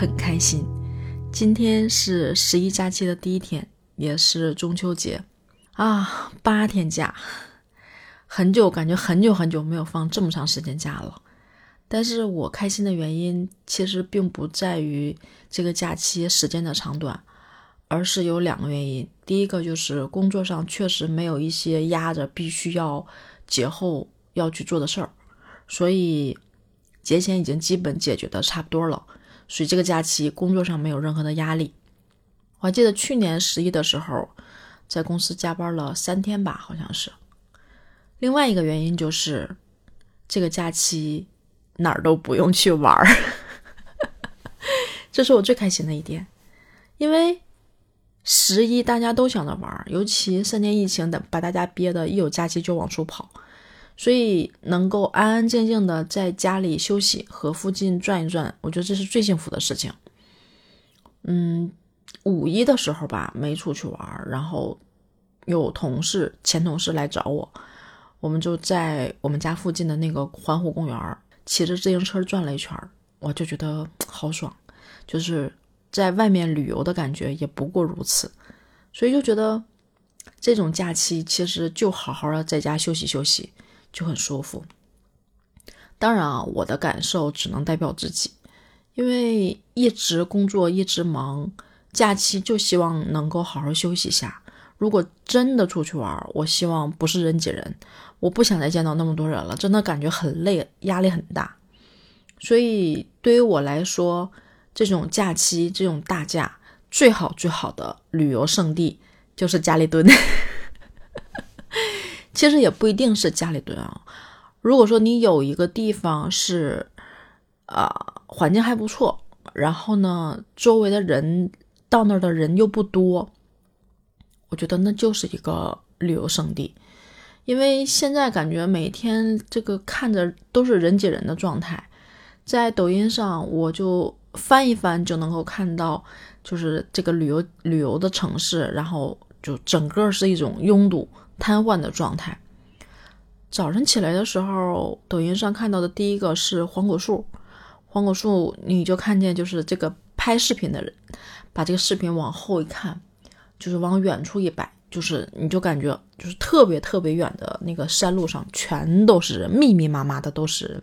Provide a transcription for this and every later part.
很开心。今天是十一假期的第一天，也是中秋节啊，八天假，很久感觉很久很久没有放这么长时间假了。但是我开心的原因其实并不在于这个假期时间的长短，而是有两个原因。第一个就是工作上确实没有一些压着必须要节后要去做的事儿，所以节前已经基本解决的差不多了。所以这个假期工作上没有任何的压力。我还记得去年十一的时候，在公司加班了三天吧，好像是。另外一个原因就是这个假期哪儿都不用去玩儿，这是我最开心的一点。因为十一大家都想着玩，尤其三年疫情的把大家憋的，一有假期就往出跑。所以能够安安静静的在家里休息和附近转一转，我觉得这是最幸福的事情。嗯，五一的时候吧，没出去玩，然后有同事前同事来找我，我们就在我们家附近的那个环湖公园骑着自行车转了一圈，我就觉得好爽，就是在外面旅游的感觉也不过如此，所以就觉得这种假期其实就好好的在家休息休息。就很舒服。当然啊，我的感受只能代表自己，因为一直工作一直忙，假期就希望能够好好休息一下。如果真的出去玩，我希望不是人挤人，我不想再见到那么多人了，真的感觉很累，压力很大。所以对于我来说，这种假期这种大假，最好最好的旅游胜地就是家里蹲。其实也不一定是家里蹲啊。如果说你有一个地方是，啊，环境还不错，然后呢，周围的人到那儿的人又不多，我觉得那就是一个旅游胜地。因为现在感觉每天这个看着都是人挤人的状态，在抖音上我就翻一翻就能够看到，就是这个旅游旅游的城市，然后就整个是一种拥堵。瘫痪的状态。早晨起来的时候，抖音上看到的第一个是黄果树，黄果树，你就看见就是这个拍视频的人，把这个视频往后一看，就是往远处一摆，就是你就感觉就是特别特别远的那个山路上全都是人，密密麻麻的都是人。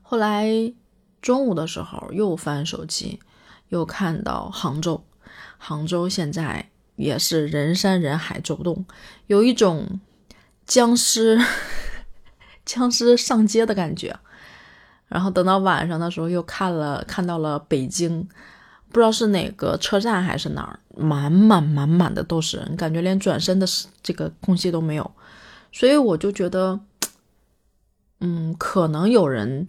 后来中午的时候又翻手机，又看到杭州，杭州现在。也是人山人海走动，有一种僵尸 僵尸上街的感觉。然后等到晚上的时候，又看了看到了北京，不知道是哪个车站还是哪儿，满满满满的都是人，感觉连转身的这个空隙都没有。所以我就觉得，嗯，可能有人。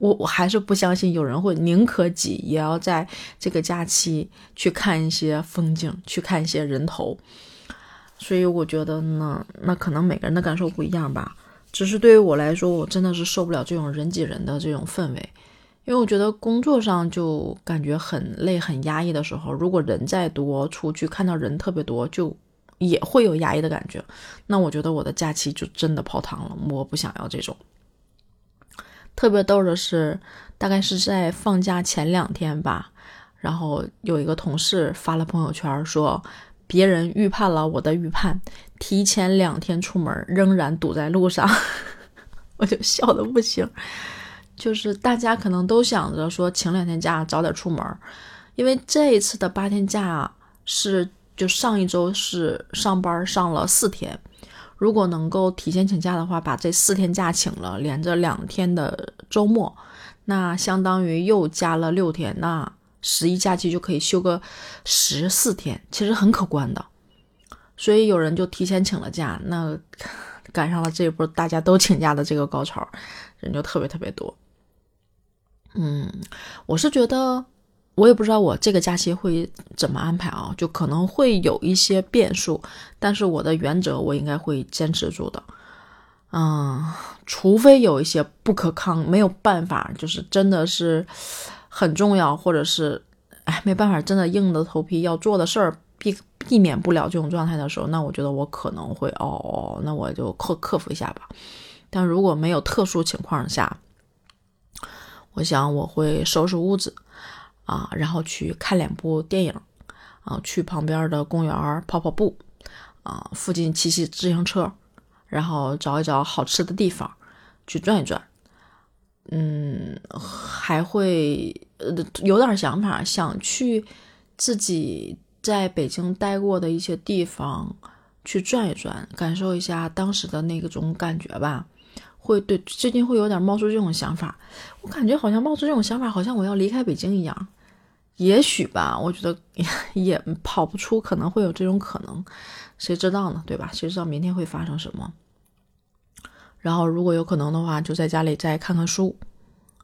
我我还是不相信有人会宁可挤也要在这个假期去看一些风景，去看一些人头。所以我觉得呢，那可能每个人的感受不一样吧。只是对于我来说，我真的是受不了这种人挤人的这种氛围，因为我觉得工作上就感觉很累、很压抑的时候，如果人再多，出去看到人特别多，就也会有压抑的感觉。那我觉得我的假期就真的泡汤了，我不想要这种。特别逗的是，大概是在放假前两天吧，然后有一个同事发了朋友圈说，别人预判了我的预判，提前两天出门仍然堵在路上，我就笑的不行。就是大家可能都想着说请两天假早点出门，因为这一次的八天假是就上一周是上班上了四天。如果能够提前请假的话，把这四天假请了，连着两天的周末，那相当于又加了六天，那十一假期就可以休个十四天，其实很可观的。所以有人就提前请了假，那赶上了这一波大家都请假的这个高潮，人就特别特别多。嗯，我是觉得。我也不知道我这个假期会怎么安排啊，就可能会有一些变数，但是我的原则我应该会坚持住的，嗯，除非有一些不可抗，没有办法，就是真的是很重要，或者是哎没办法，真的硬着头皮要做的事儿，避避免不了这种状态的时候，那我觉得我可能会哦，那我就克克服一下吧。但如果没有特殊情况下，我想我会收拾屋子啊，然后去看两部电影啊，去旁边的公园跑跑步啊，附近骑骑自行车，然后找一找好吃的地方去转一转。嗯，还会呃有点想法，想去自己在北京待过的一些地方去转一转，感受一下当时的那种感觉吧。会对最近会有点冒出这种想法，我感觉好像冒出这种想法，好像我要离开北京一样。也许吧，我觉得 也跑不出，可能会有这种可能，谁知道呢？对吧？谁知道明天会发生什么？然后，如果有可能的话，就在家里再看看书，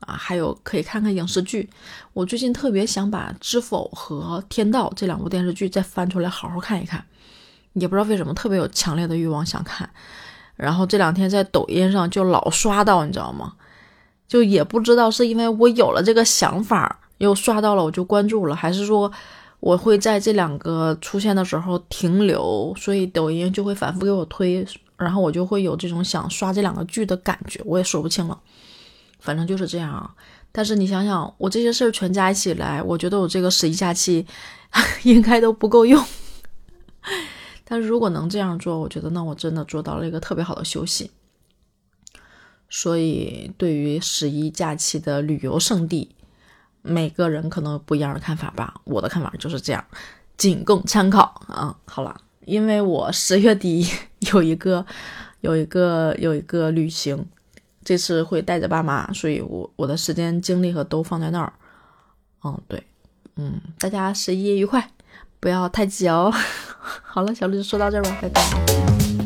啊，还有可以看看影视剧。我最近特别想把《知否》和《天道》这两部电视剧再翻出来好好看一看，也不知道为什么特别有强烈的欲望想看。然后这两天在抖音上就老刷到，你知道吗？就也不知道是因为我有了这个想法又刷到了，我就关注了，还是说我会在这两个出现的时候停留，所以抖音就会反复给我推。然后我就会有这种想刷这两个剧的感觉，我也说不清了，反正就是这样啊。但是你想想，我这些事儿全加起来，我觉得我这个十一假期 应该都不够用。但是如果能这样做，我觉得那我真的做到了一个特别好的休息。所以对于十一假期的旅游胜地，每个人可能不一样的看法吧。我的看法就是这样，仅供参考啊。好了。因为我十月底 有一个有一个有一个旅行，这次会带着爸妈，所以我我的时间精力和都放在那儿。嗯，对，嗯，大家十一愉快，不要太急哦。好了，小绿就说到这儿吧，拜拜。